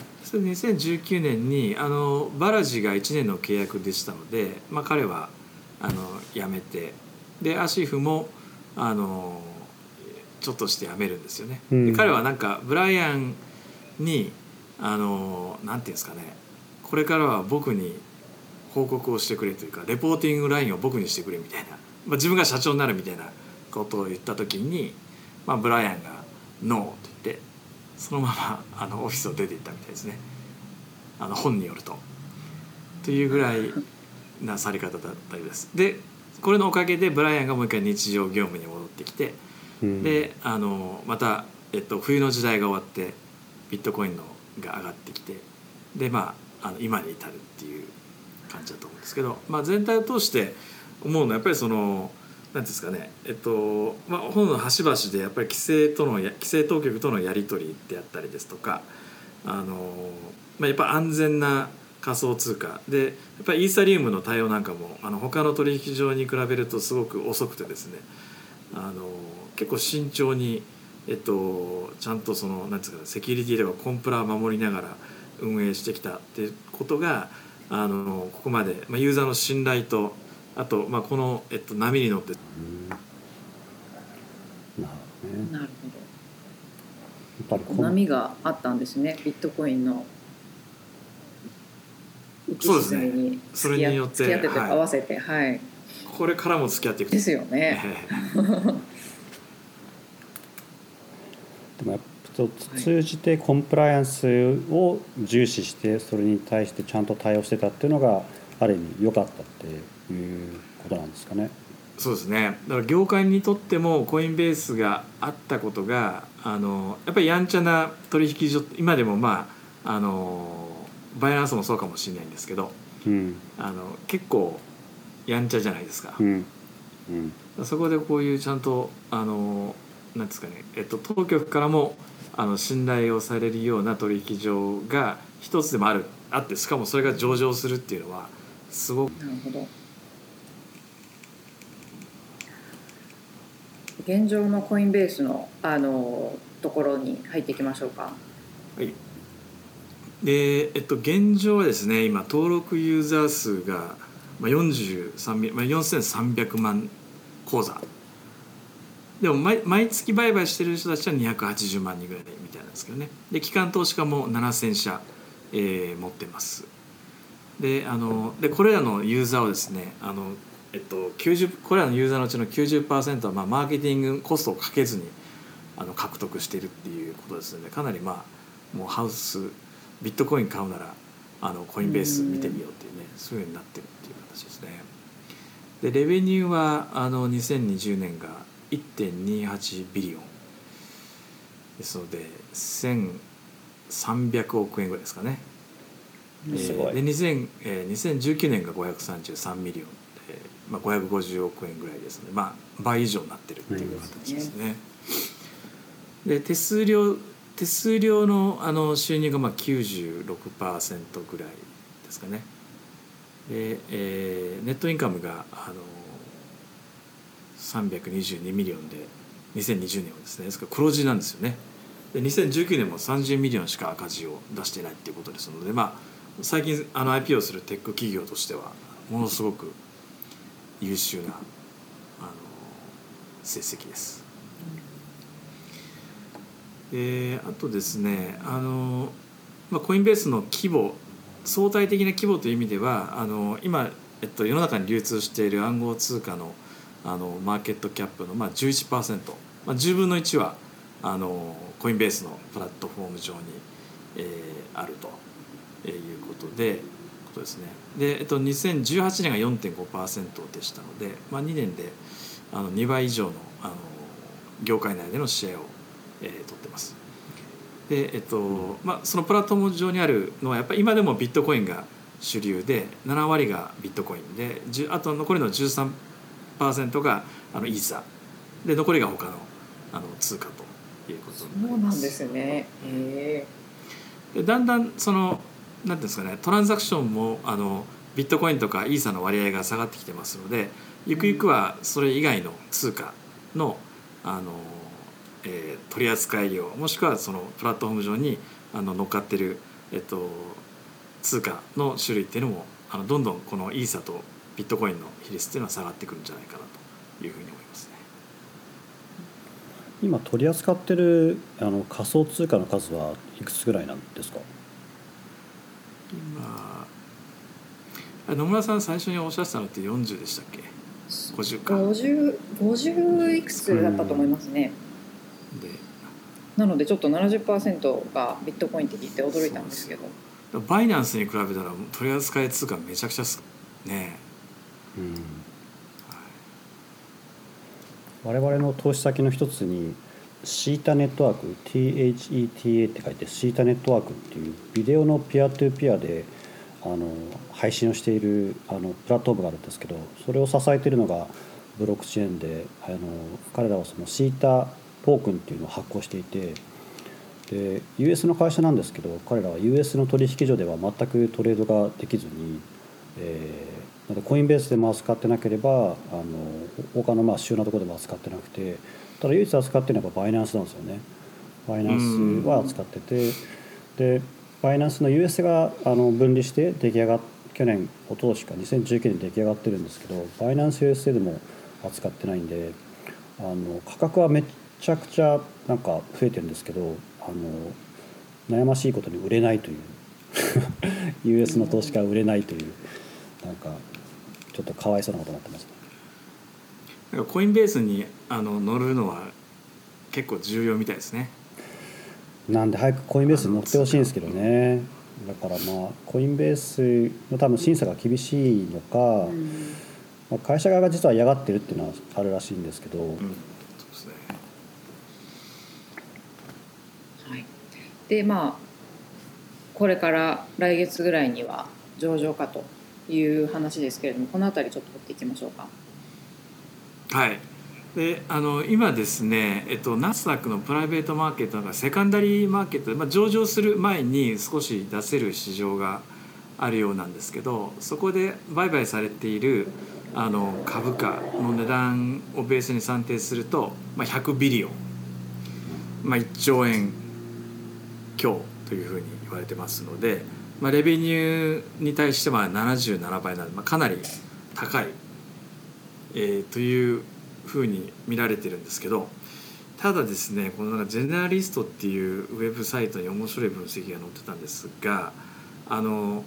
[SPEAKER 1] い、それで2019年にあのバラジが1年の契約でしたので、まあ、彼はあの辞めてでアシフもあのちょっとして辞めるんですよね、
[SPEAKER 2] うん。
[SPEAKER 1] で彼はなんかブライアンにあのなんていうんですかねこれからは僕に報告をしてくれというかレポーティングラインを僕にしてくれみたいな、まあ、自分が社長になるみたいなことを言った時に、まあ、ブライアンが「ノー」と言ってそのままあのオフィスを出ていったみたいですねあの本によると。というぐらいなされ方だったようです。でこれのおかげでブライアンがもう一回日常業務に戻ってきて、
[SPEAKER 2] に、うん、
[SPEAKER 1] であのまた、えっと、冬の時代が終わってビットコインのが上がってきてでまああの今に至るっていう感じだと思うんですけど、まあ、全体を通して思うのはやっぱりそのなんですかね。えっとまあ本の端々でやっぱり規制との規制当局とのやり取りであったりですとかあの、まあ、やっぱ安全な仮想通貨。でやっぱりイーサリウムの対応なんかもあの他の取引所に比べるとすごく遅くてですねあの結構慎重に、えっと、ちゃんとそのなんていうんですかねセキュリティとかコンプラを守りながら運営してきたっていうことがあのここまで、まあ、ユーザーの信頼とあと、まあ、この、えっと、波に乗って。
[SPEAKER 2] うんなるほど。ね
[SPEAKER 3] なる
[SPEAKER 2] やっぱり
[SPEAKER 3] 波があったんですね。ビットコインの。
[SPEAKER 1] そうですね。それによって
[SPEAKER 3] 付き合って合わせてはい。
[SPEAKER 1] これからも付き合っていく。
[SPEAKER 3] ですよね。
[SPEAKER 2] でもやっぱ通じてコンプライアンスを重視してそれに対してちゃんと対応してたっていうのがある意味良かったっていうことなんですかね。
[SPEAKER 1] そうですね。だから業界にとってもコインベースがあったことがあのやっぱりやんちゃな取引所今でもまああのバイナンスもそうかもしれないんですけど
[SPEAKER 2] うん。
[SPEAKER 1] あの結構やんちゃじゃないですか、
[SPEAKER 2] うん。うん。
[SPEAKER 1] そこでこういうちゃんとあのなんですかね、えっと、当局からもあの信頼をされるような取引所が一つでもある。あってしかもそれが上場するっていうのはすごく
[SPEAKER 3] なるほど現状のコインベースのあのところに入っていきましょうか。
[SPEAKER 1] はい。でえっと現状はですね今登録ユーザー数がまあ43まあ4300万口座。でも毎毎月売買してる人たちは280万人ぐらいみたいなんですけどね。で機関投資家も7000社、えー、持ってます。であのでこれらのユーザーをですねあの、えっと、90これらのユーザーのうちの90%は、まあ、マーケティングコストをかけずにあの獲得しているっていうことですのでかなりまあもうハウスビットコイン買うならあのコインベース見てみようっていうねそういうふうになってるっていう形ですね。でレベニューはあの2020年が1.28ビリオンですので1300億円ぐらいですかね。
[SPEAKER 2] すごい。
[SPEAKER 1] で2000えー2019年が533 million。で、まあ、550億円ぐらいですので、まあ、倍以上になってるっていう形ですね。で手数料手数料のあの収入がまあ96%ぐらいですかね。で、えー net income があの322 million で2020年はですねですから黒字なんですよね。で2019年も30 million しか赤字を出してないっていうことですのでまあ最近あの IPO するテック企業としてはものすごく優秀なあの成績です。であとですねあの、まあ、コインベースの規模相対的な規模という意味ではあの今、えっと、世の中に流通している暗号通貨のあのマーケットキャップの、まあ、11%、まあ、10分の1はあのコインベースのプラットフォーム上に、えーあるということでことですねで、えっと、2018年が4.5%でしたので、まあ、2年であの2倍以上のあの業界内でのシェアを、えー取ってます。でえっとまあ、そのプラットフォーム上にあるのはやっぱり今でもビットコインが主流で7割がビットコインで10あと残りの13%があのイーサで残りが他のあの通貨ということにな
[SPEAKER 3] そうなん
[SPEAKER 1] ります。
[SPEAKER 3] ですねへ
[SPEAKER 1] でだんだんそのなんですかねトランザクションもあのビットコインとかイーサの割合が下がってきてますのでゆくゆくはそれ以外の通貨のあの、えー取り扱い量もしくはそのプラットフォーム上にあの乗っかってる、えっと、通貨の種類っていうのもあのどんどんこのイーサとビットコインの比率っていうのは下がってくるんじゃないかなというふうに思いますね。
[SPEAKER 2] 今取り扱ってるあの仮想通貨の数はいくつぐらいなんですか？
[SPEAKER 1] 今あ野村さん最初におっしゃってたのって40でしたっけ？50か。
[SPEAKER 3] 50 50いくつだったと思いますね。
[SPEAKER 1] で。
[SPEAKER 3] なのでちょっと70%がビットコインって聞いて驚いたんですけど。
[SPEAKER 1] バイナンスに比べたら取り扱い通貨めちゃくちゃすね。
[SPEAKER 2] うん。我々の投資先の一つにシータネットワーク THETA って書いてシータネットワークっていうビデオのピアトゥーピアであの配信をしているあのプラットフォームがあるんですけどそれを支えているのがブロックチェーンであの彼らはそのシータトークンっていうのを発行していてで US の会社なんですけど彼らは US の取引所では全くトレードができずに、えーなのでコインベースでも扱ってなければあの他のまあ主要なところでも扱ってなくてただ唯一扱ってるのはバイナンスなんですよね。バイナンスは扱っててでバイナンスの US があの分離して出来上がっ去年一昨年か2019年に出来上がってるんですけどバイナンス USA でも扱ってないんであの価格はめちゃくちゃなんか増えてるんですけどあの悩ましいことに売れないという。US の投資家は売れないというなんかちょっとかわいそうなことになってます。ね
[SPEAKER 1] コインベースにあの乗るのは結構重要みたいですね。
[SPEAKER 2] なんで早くコインベースに乗ってほしいんですけどね。だからまあコインベースの多分審査が厳しいのか、まあ、会社側が実は嫌がってるっていうのはあるらしいんですけど、
[SPEAKER 1] うんそうですね。
[SPEAKER 3] はい、でまあこれから来月ぐらいには上場かという話ですけれどもこの辺りちょっと取っていきましょうか。
[SPEAKER 1] はい。であの今ですね、えっと、ナスダックのプライベートマーケットがセカンダリーマーケットで、まあ、上場する前に少し出せる市場があるようなんですけどそこで売買されているあの株価の値段をベースに算定すると、まあ、100ビリオン、まあ、1兆円強というふうに言われてますので、まあ、レベニューに対しては77倍なので、まあ、かなり高い、えー、というふうに見られてるんですけどただですねこのなんかジェネラリストっていうウェブサイトに面白い分析が載ってたんですがあの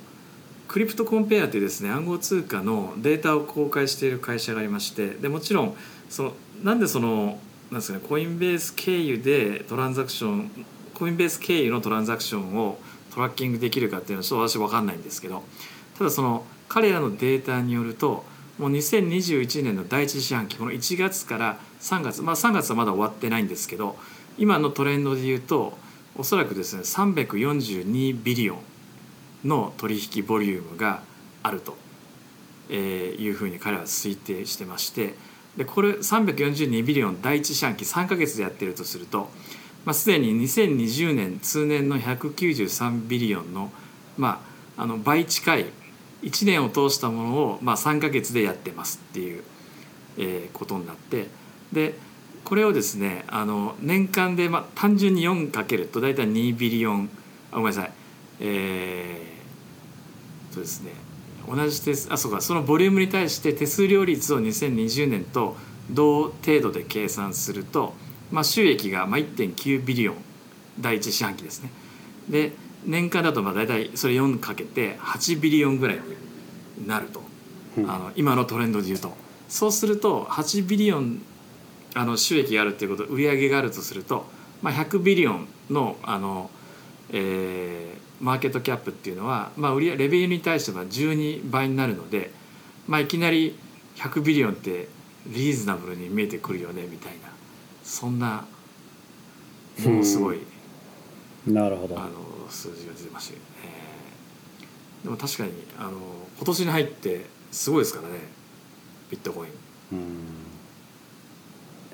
[SPEAKER 1] クリプトコンペアというですね暗号通貨のデータを公開している会社がありましてでもちろんそのなんでそのなんですかねコインベース経由でトランザクションコインベース経由のトランザクションをトラッキングできるかっていうのはちょっと私分かんないんですけどただその彼らのデータによるともう2021年の第一四半期この1月から3月まあ3月はまだ終わってないんですけど今のトレンドで言うとおそらくですね342ビリオンの取引ボリュームがあるというふうに彼は推定してましてでこれ342ビリオン第一四半期3か月でやってるとすると、まあ、すでに2020年通年の193ビリオンの,、まあ、あの倍近い1年を通したものを、まあ、3か月でやってますっていう、えー、ことになってでこれをですねあの年間で、まあ、単純に4かけると大体2ビリオンあごめんなさいえー、そうですね同じ手あそうかそのボリュームに対して手数料率を2020年と同程度で計算すると、まあ、収益が1.9ビリオン第一四半期ですね。で年間だとまあ大体それ4かけて8ビリオンぐらいになると、うん、あの今のトレンドでいうと。そうすると8ビリオンあの収益があるっていうこと売上があるとすると、まあ、100ビリオンのあの、えー、マーケットキャップっていうのは、まあ、売りレベルに対しては12倍になるので、まあ、いきなり100ビリオンってリーズナブルに見えてくるよねみたいな。そんなものすごい、
[SPEAKER 2] うん、なるほど。
[SPEAKER 1] あの数字が出てましたけどねでも確かにあの今年に入ってすごいですからね。ビットコイン。うん。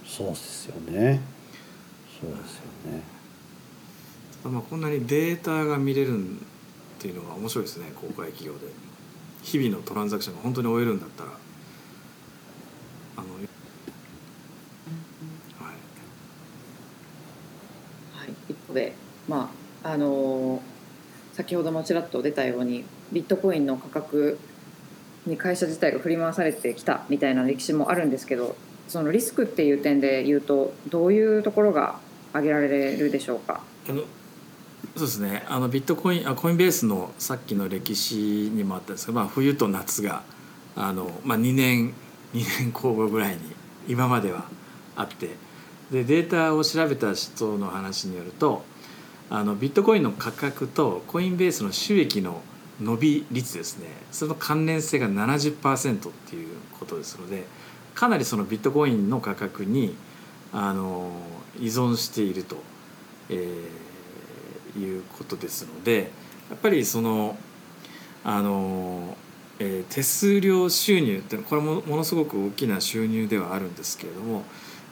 [SPEAKER 2] そうですよね。そうですよね。
[SPEAKER 1] まあこんなにデータが見れるっていうのが面白いですね公開企業で。日々のトランザクションが本当に終えるんだったらあの
[SPEAKER 3] 先ほどもちらっと出たようにビットコインの価格に会社自体が振り回されてきたみたいな歴史もあるんですけどそのリスクっていう点で言うとどういうところが挙げられるでしょうか？
[SPEAKER 1] あのそうですね。あのビットコインあコインベースのさっきの歴史にもあったんですけど、まあ、冬と夏があの、まあ、2年2年交互ぐらいに今まではあってでデータを調べた人の話によるとあのビットコインの価格とコインベースの収益の伸び率ですね。その関連性が70%っていうことですのでかなりそのビットコインの価格にあの依存していると、えー、いうことですのでやっぱりそのあの、えー、手数料収入ってこれもものすごく大きな収入ではあるんですけれども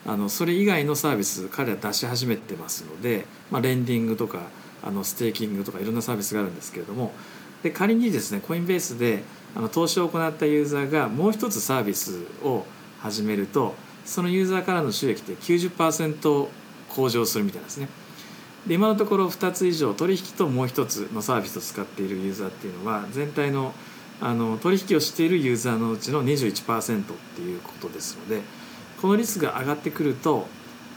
[SPEAKER 1] あのそれ以外のサービス彼は出し始めてますので、まあ、レンディングとかあのステーキングとかいろんなサービスがあるんですけれどもで仮にですねコインベースであの投資を行ったユーザーがもう一つサービスを始めるとそのユーザーからの収益って90%向上するみたいですね。で今のところ2つ以上取引ともう一つのサービスを使っているユーザーっていうのは全体のあの取引をしているユーザーのうちの21%っていうことですので。この率が上がってくると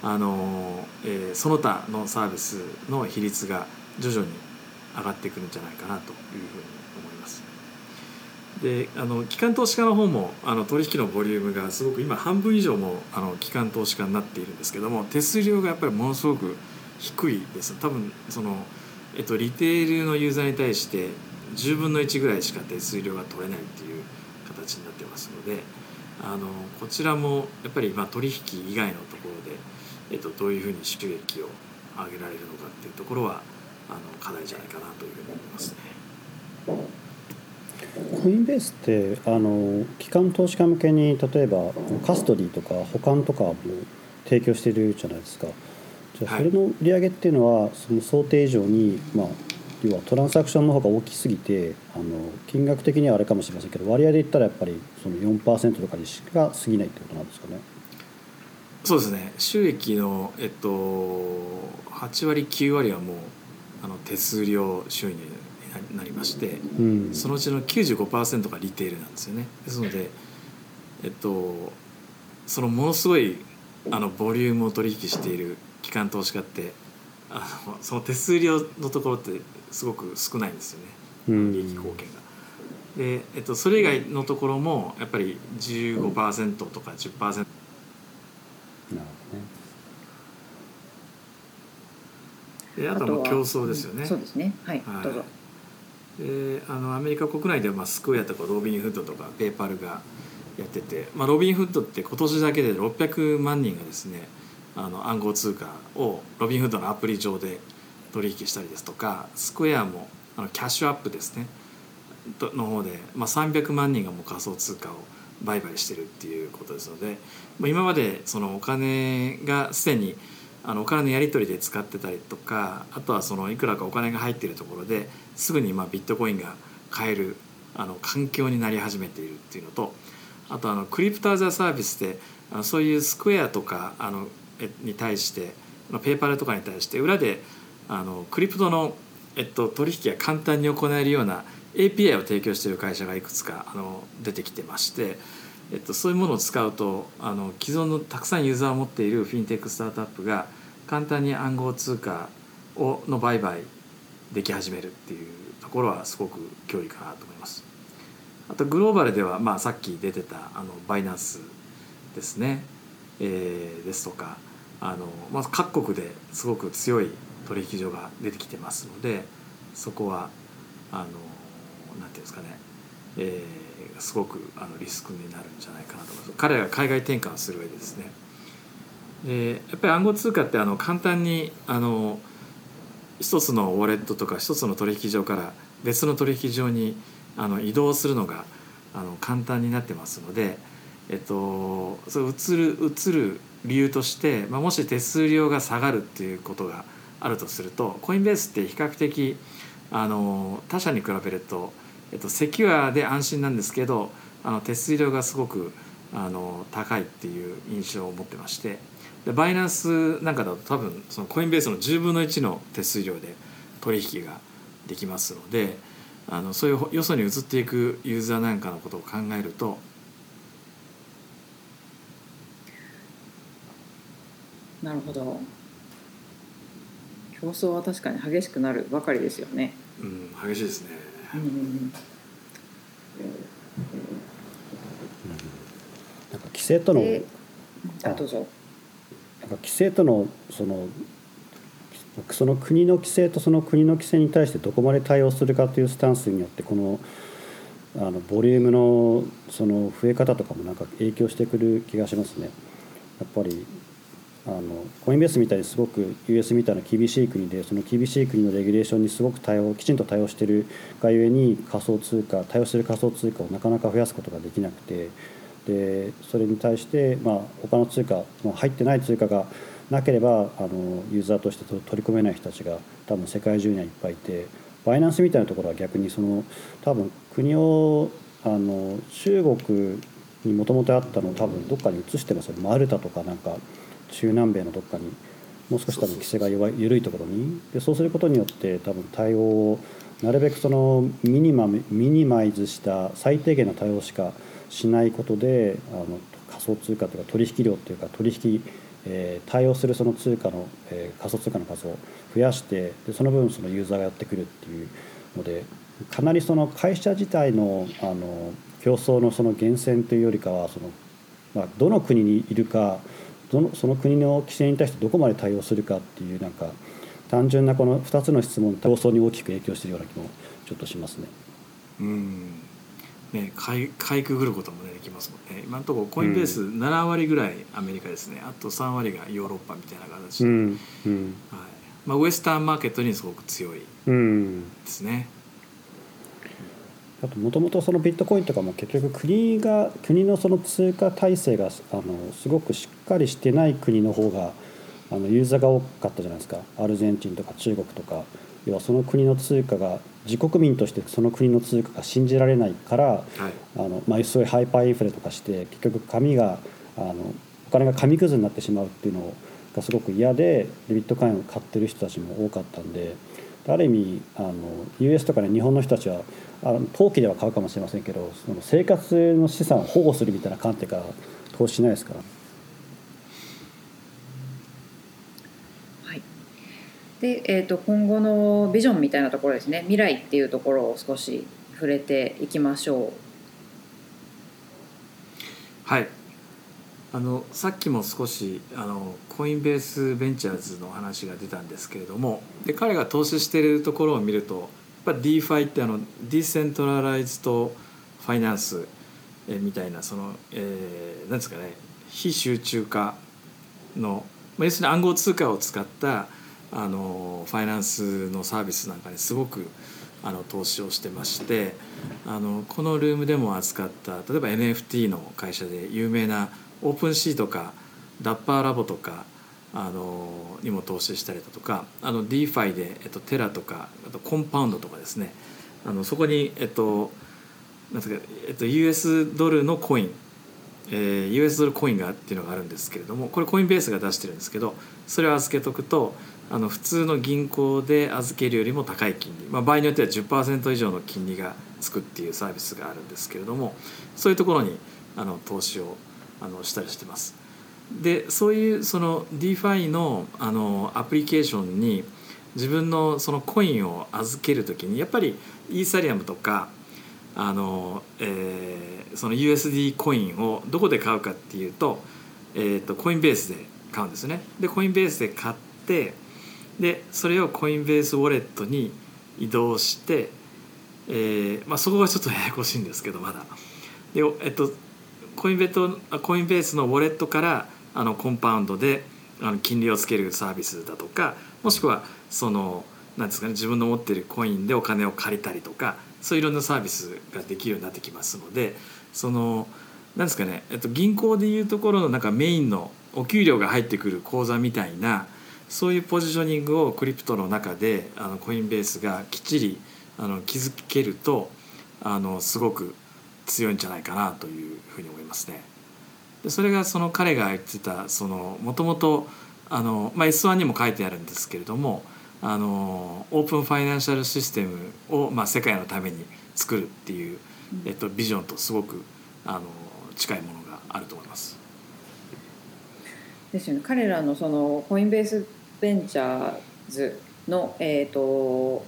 [SPEAKER 1] あの、えー、その他のサービスの比率が徐々に上がってくるんじゃないかなというふうに思います。であの機関投資家の方もあの取引のボリュームがすごく今半分以上もあの機関投資家になっているんですけども手数料がやっぱりものすごく低いです多分その、えっと、リテールのユーザーに対して10分の1ぐらいしか手数料が取れないっていう形になってますので。あのこちらもやっぱりまあ取引以外のところで、えっと、どういうふうに収益を上げられるのかっていうところはあの課題じゃないかなというふうに思いますね。
[SPEAKER 2] コインベースってあの機関投資家向けに例えばカストディとか保管とかも提供しているじゃないですかじゃあそれの売り上げっていうのはその想定以上に、まあ、要はトランサクションの方が大きすぎてあの金額的にはあれかもしれませんけど割合で言ったらやっぱりその4%とかにしか過ぎないってことなんですかね。
[SPEAKER 1] そうですね。収益の、えっと、8割9割はもうあの手数料収入になりまして、うん、そのうちの95%がリテールなんですよね。ですのでえっとそのものすごいあのボリュームを取引している機関投資家ってあのその手数料のところってすごく少ないんですよね利益貢献が。で、えっと、それ以外のところもやっぱり15%とか10%。なるほどねであとは競争ですよね。
[SPEAKER 3] そうですね。はい。はい、どうぞ。
[SPEAKER 1] であのアメリカ国内では、まあ、スクエアとかロビンフッドとかペーパルがやってて、まあ、ロビンフッドって今年だけで600万人がですねあの暗号通貨をロビンフッドのアプリ上で取引したりですとかスクエアもあのキャッシュアップですね。の方で、まあ、300万人がもう仮想通貨を売買してるっていうことですので、まあ、今までそのお金がすでにあのお金のやり取りで使ってたりとかあとはそのいくらかお金が入っているところですぐにまあビットコインが買えるあの環境になり始めているっていうのとあとあの crypto as a service でそういうスクエアとかあのに対してペイパルとかに対して裏であの crypto の、えっと、取引が簡単に行えるような API を提供している会社がいくつかあの出てきてまして、えっと、そういうものを使うとあの既存のたくさんユーザーを持っているフィンテックスタートアップが簡単に暗号通貨をの売買でき始めるっていうところはすごく脅威かなと思います。あとグローバルでは、まあ、さっき出てたあのバイナンスですね、えー、ですとかあの、まあ、各国ですごく強い取引所が出てきてますのでそこはあのなんていうんですかね、えー、すごくあのリスクになるんじゃないかなと思います。彼らが海外転換する上でですね。でやっぱり暗号通貨ってあの簡単にあの一つのウォレットとか一つの取引所から別の取引所にあの移動するのがあの簡単になってますので、えっと、それ移る移る理由として、まあ、もし手数料が下がるっていうことがあるとするとコインベースって比較的あの他社に比べると、えっと、セキュアで安心なんですけどあの手数料がすごくあの高いっていう印象を持ってましてでバイナンスなんかだと多分そのコインベースの10分の1の手数料で取引ができますのであのそういうよそに移っていくユーザーなんかのことを考えると
[SPEAKER 3] なるほど競争は確かに激しくなるばかりですよね。
[SPEAKER 1] うん、激しいですね。うん、
[SPEAKER 2] なんか規制との、
[SPEAKER 3] あどうぞ。
[SPEAKER 2] なんか規制とのそのその国の規制とその国の規制に対してどこまで対応するかというスタンスによってこのあのボリュームのその増え方とかもなんか影響してくる気がしますね。やっぱりあのコインベースみたいにすごく US みたいな厳しい国でその厳しい国のレギュレーションにすごく対応きちんと対応しているがゆえに仮想通貨対応してる仮想通貨をなかなか増やすことができなくてでそれに対して、まあ、他の通貨、まあ、入ってない通貨がなければあのユーザーとして取り込めない人たちが多分世界中にはいっぱいいてバイナンスみたいなところは逆にその多分国をあの中国にもともとあったのを多分どっかに移してますよマルタとかなんか。中南米のどっかにもう少し多分規制が弱い緩いところに。でそうすることによって多分対応をなるべくそのミニマミニマイズした最低限の対応しかしないことであの仮想通貨というか取引量というか取引、えー、対応するその通貨の、えー、仮想通貨の数を増やしてでその分そのユーザーがやってくるっていうのでかなりその会社自体のあの競争のその源泉というよりかはその、まあ、どの国にいるかどのその国の規制に対してどこまで対応するかっていうなんか単純なこの2つの質問競争に大きく影響しているような気もちょっとしますね。
[SPEAKER 1] うん。ね、かいかいくぐることも、ね、できますもんね。今のところコインベース7割ぐらいアメリカですね、うん、あと3割がヨーロッパみたいな形で、うん。うん、はい。まあ、ウエスタンマーケットにすごく強いですね。
[SPEAKER 2] あともともとそのビットコインとかも結局国が国のその通貨体制があのすごくしっかりしてない国の方があのユーザーが多かったじゃないですか。アルゼンチンとか中国とか。要はその国の通貨が自国民としてその国の通貨が信じられないから、はい、あのまあ、そういうハイパーインフレとかして結局紙があのお金が紙くずになってしまうっていうのがすごく嫌でビットコインを買ってる人たちも多かったんである意味あの US とかね日本の人たちはあの投機では買うかもしれませんけどその生活の資産を保護するみたいな観点から投資しないですから。
[SPEAKER 3] はいでえーと、今後のビジョンみたいなところですね未来っていうところを少し触れていきましょう。
[SPEAKER 1] はいあのさっきも少しあのコインベースベンチャーズの話が出たんですけれどもで彼が投資しているところを見るとやっぱ DeFi ってあのディセントラライズとファイナンスえみたいなその、えー、なんですかね非集中化の、まあ、要するに暗号通貨を使ったあのファイナンスのサービスなんかにすごくあの投資をしてましてあのこのルームでも扱った例えば NFT の会社で有名なオープンシーとかダッパーラボとかあのにも投資したりだとかあの DeFi で、えっと、テラとかあとコンパウンドとかですね。あのそこに、えっとなんですかえっと、US ドルのコイン、えー、US ドルコインがっていうのがあるんですけれどもこれコインベースが出してるんですけどそれを預けとくとあの普通の銀行で預けるよりも高い金利、まあ、場合によっては10%以上の金利がつくっていうサービスがあるんですけれどもそういうところにあの投資をあのしたりしてます。でそういうその DeFi のあのアプリケーションに自分のそのコインを預ける時にやっぱりイーサリアムとかあの、えー、その USD コインをどこで買うかっていうと,、えーと、コインベースで買うんですね。でコインベースで買ってでそれをコインベースウォレットに移動して、えーまあ、そこがちょっとややこしいんですけどまだ。でえっとコインベトコインベースのウォレットからあのコンパウンドであの金利をつけるサービスだとかもしくはそのなんですかね自分の持っているコインでお金を借りたりとかそういういろんなサービスができるようになってきますのでそのなんですかね、えっと、銀行でいうところのなんかメインのお給料が入ってくる口座みたいなそういうポジショニングをクリプトの中であのコインベースがきっちりあの築けるとあのすごく強いんじゃないかなというふうに思いますね。でそれがその彼が言ってたそのもともとあの、まあ、S1 にも書いてあるんですけれどもあのオープンファイナンシャルシステムを、まあ、世界のために作るっていう、えっと、ビジョンとすごくあの近いものがあると思います。
[SPEAKER 3] ですよね彼らのそのコインベースベンチャーズの、えーと、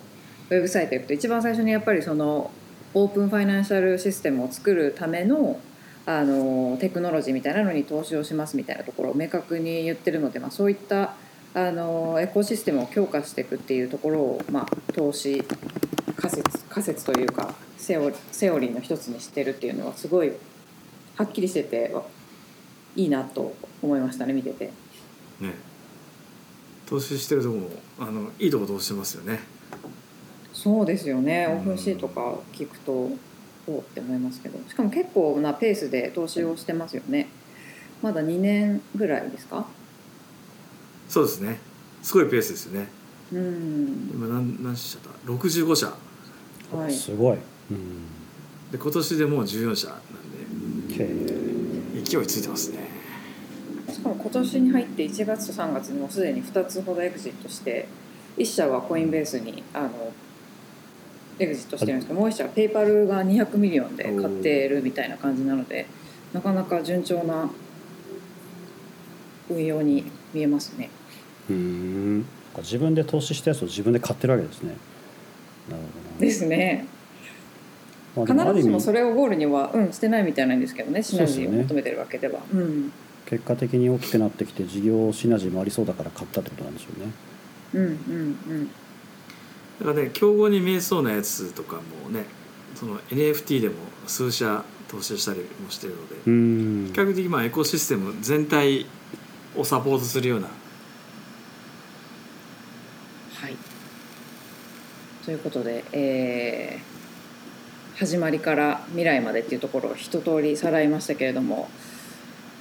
[SPEAKER 3] ウェブサイト行くと一番最初にやっぱりそのオープンファイナンシャルシステムを作るためのあのテクノロジーみたいなのに投資をしますみたいなところを明確に言ってるので、まあ、そういったあのエコシステムを強化していくっていうところを、まあ、投資仮説仮説というかセオセオリーの一つにしてるっていうのはすごいはっきりしてていいなと思いましたね見てて。
[SPEAKER 1] ね投資してるとこもあのいいとこ投資してますよね。
[SPEAKER 3] そうですよね、オープンシーとか聞くとおって思いますけど。しかも結構なペースで投資をしてますよね。まだ2年ぐらいですか？
[SPEAKER 1] そうですね。すごいペースですよね。
[SPEAKER 3] うん。
[SPEAKER 1] 今何何社だ？65社。
[SPEAKER 2] はい。すごい、
[SPEAKER 1] うん、で今年でもう14社なんで。勢いついてますね。
[SPEAKER 3] しかも今年に入って1月と3月にもすでに2つほどエグジットして1社はコインベースにあのエグジットしてるんですけどもう一社はペイパルが200 million で買ってるみたいな感じなのでなかなか順調な運用に見えますね。
[SPEAKER 2] うん自分で投資したやつを自分で買ってるわけですね。
[SPEAKER 3] なるほどですね。必ずしもそれをゴールには、うん、してないみたいなんですけどねシナジーを求めてるわけでは。うん、
[SPEAKER 2] 結果的に大きくなってきて事業シナジーもありそうだから買ったってことなんでしょうね。
[SPEAKER 3] うんうんうん
[SPEAKER 1] だからね競合に見えそうなやつとかもねその NFT でも数社投資したりもしてるので比較的まあエコシステム全体をサポートするような。
[SPEAKER 3] はいということで、え始まりから未来までっていうところを一通りさらいましたけれども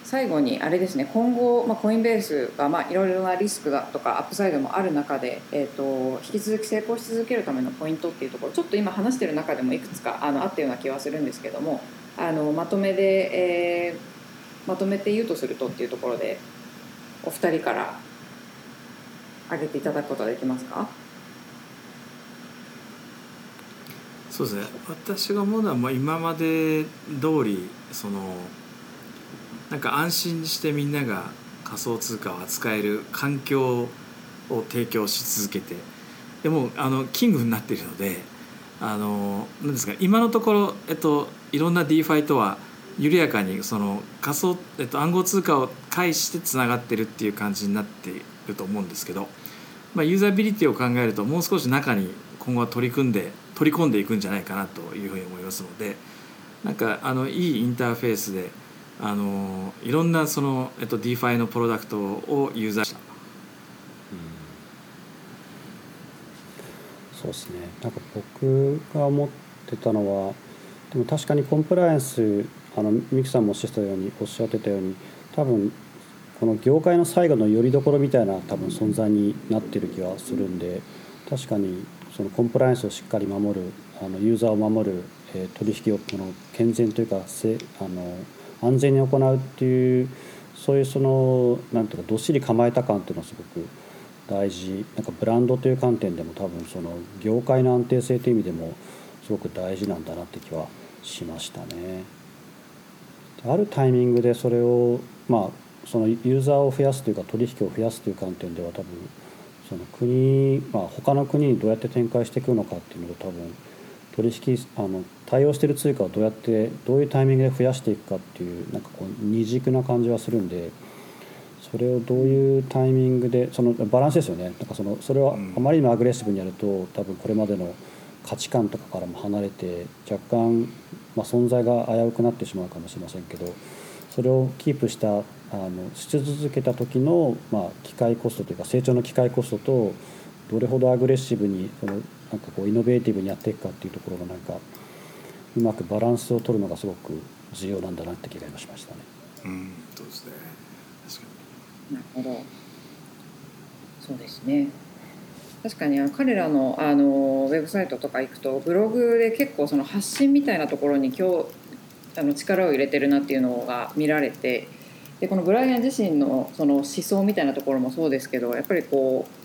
[SPEAKER 3] 最後にあれですね今後、まあ、コインベースがまあいろいろなリスクがとかアップサイドもある中で、えーと、引き続き成功し続けるためのポイントっていうところちょっと今話してる中でもいくつかあのあったような気はするんですけどもあのまとめで、えー、まとめて言うとするとっていうところでお二人から挙げていただくことはできますか？
[SPEAKER 1] そうですね。私が思うのはまあ今まで通りそのなんか安心してみんなが仮想通貨を扱える環境を提供し続けてでもあのキングになっているのであのなんですか今のところ、えっと、いろんな DeFi とは緩やかにその仮想、えっと、暗号通貨を介してつながってるっていう感じになっていると思うんですけど、まあ、ユーザビリティを考えるともう少し中に今後は取り組んで取り込んでいくんじゃないかなというふうに思いますのでなんかあのいいインターフェースであのいろんなその、えっと、DeFi のプロダクトをユーザーした。
[SPEAKER 2] そうですねなんか僕が思ってたのはでも確かにコンプライアンスあのミキさんもおっしゃったようにおっしゃってたように多分この業界の最後のよりどころみたいな多分存在になってる気はするんで確かにそのコンプライアンスをしっかり守るあのユーザーを守る、えー、取引をこの健全というかせあの安全に行うっていうそういうそのなんていうかどっしり構えた感っていうのはすごく大事なんかブランドという観点でも多分その業界の安定性という意味でもすごく大事なんだなって気はしましたね。あるタイミングでそれをまあそのユーザーを増やすというか取引を増やすという観点では多分その国、まあ、他の国にどうやって展開していくのかっていうのが多分取引あの対応している通貨をどうやってどういうタイミングで増やしていくかっていうなんかこう二軸な感じはするんでそれをどういうタイミングでそのバランスですよね。なんかそのそれをあまりにもアグレッシブにやると多分これまでの価値観とかからも離れて若干、まあ、存在が危うくなってしまうかもしれませんけどそれをキープしたあのし続けた時の、まあ、機械コストというか成長の機械コストとどれほどアグレッシブにそのなんかこうイノベーティブにやっていくかっていうところがなんかうまくバランスを取るのがすごく重要なんだなって気がしましたね。
[SPEAKER 1] うん、そうですね。確か
[SPEAKER 3] に。なるほど。そうですね。確かに彼らのあのウェブサイトとか行くとブログで結構その発信みたいなところに今日あの力を入れてるなっていうのが見られてでこのブライアン自身のその思想みたいなところもそうですけどやっぱりこう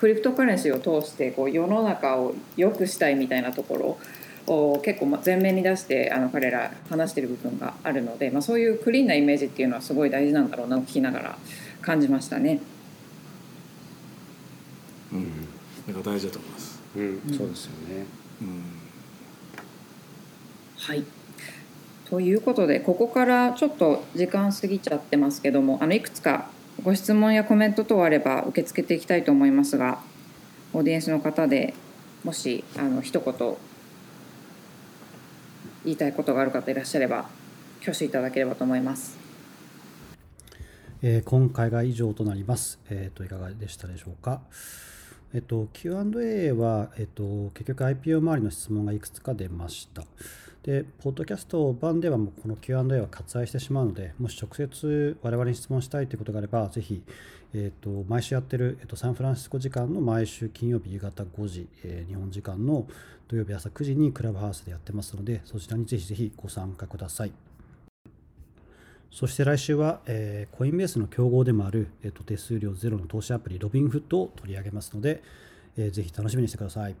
[SPEAKER 3] クリプトカレンシーを通してこう世の中を良くしたいみたいなところを結構前面に出してあの彼ら話してる部分があるので、まあ、そういうクリーンなイメージっていうのはすごい大事なんだろうなと聞きながら感じましたね。
[SPEAKER 1] うん、なんか大事だと思います。
[SPEAKER 2] うん、そうですよね。うん、
[SPEAKER 3] はい。ということでここからちょっと時間過ぎちゃってますけどもあのいくつかご質問やコメント等あれば受け付けていきたいと思いますがオーディエンスの方でもしあの一言言いたいことがある方いらっしゃれば挙手いただければと思います。
[SPEAKER 2] えー、今回が以上となります。えっ、ー、といかがでしたでしょうか。えっ、ー、と Q&A はえっ、と結局 IPO 周りの質問がいくつか出ました。で、ポッドキャスト版ではもうこの Q&A は割愛してしまうので、もし直接我々に質問したいということがあれば、ぜひ、えーと、毎週やってる、えーと、サンフランシスコ時間の毎週金曜日夕方5時、えー、日本時間の土曜日朝9時にクラブハウスでやってますので、そちらにぜひぜひご参加ください。そして来週は、えー、コインベースの競合でもある、えーと、手数料ゼロの投資アプリロビンフットを取り上げますので、えー、ぜひ楽しみにしてください。